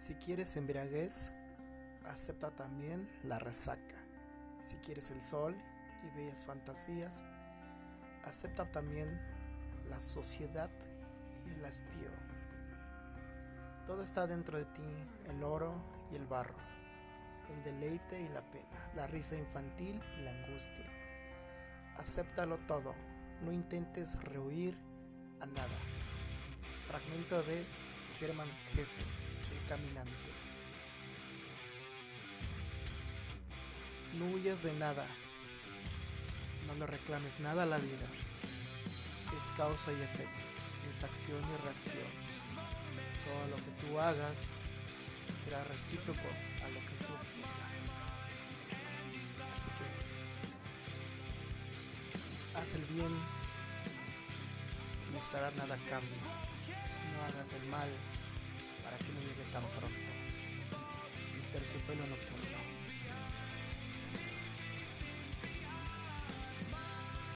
Si quieres embriaguez, acepta también la resaca. Si quieres el sol y bellas fantasías, acepta también la sociedad y el hastío. Todo está dentro de ti, el oro y el barro, el deleite y la pena, la risa infantil y la angustia. Acéptalo todo, no intentes rehuir a nada. Fragmento de Germán Hesse, El Caminante. No huyas de nada, no le reclames nada a la vida. Es causa y efecto, es acción y reacción todo lo que tú hagas será recíproco a lo que tú obtengas. Así que haz el bien sin esperar nada a cambio. No hagas el mal para que no llegue tan pronto. El terciopelo nocturno.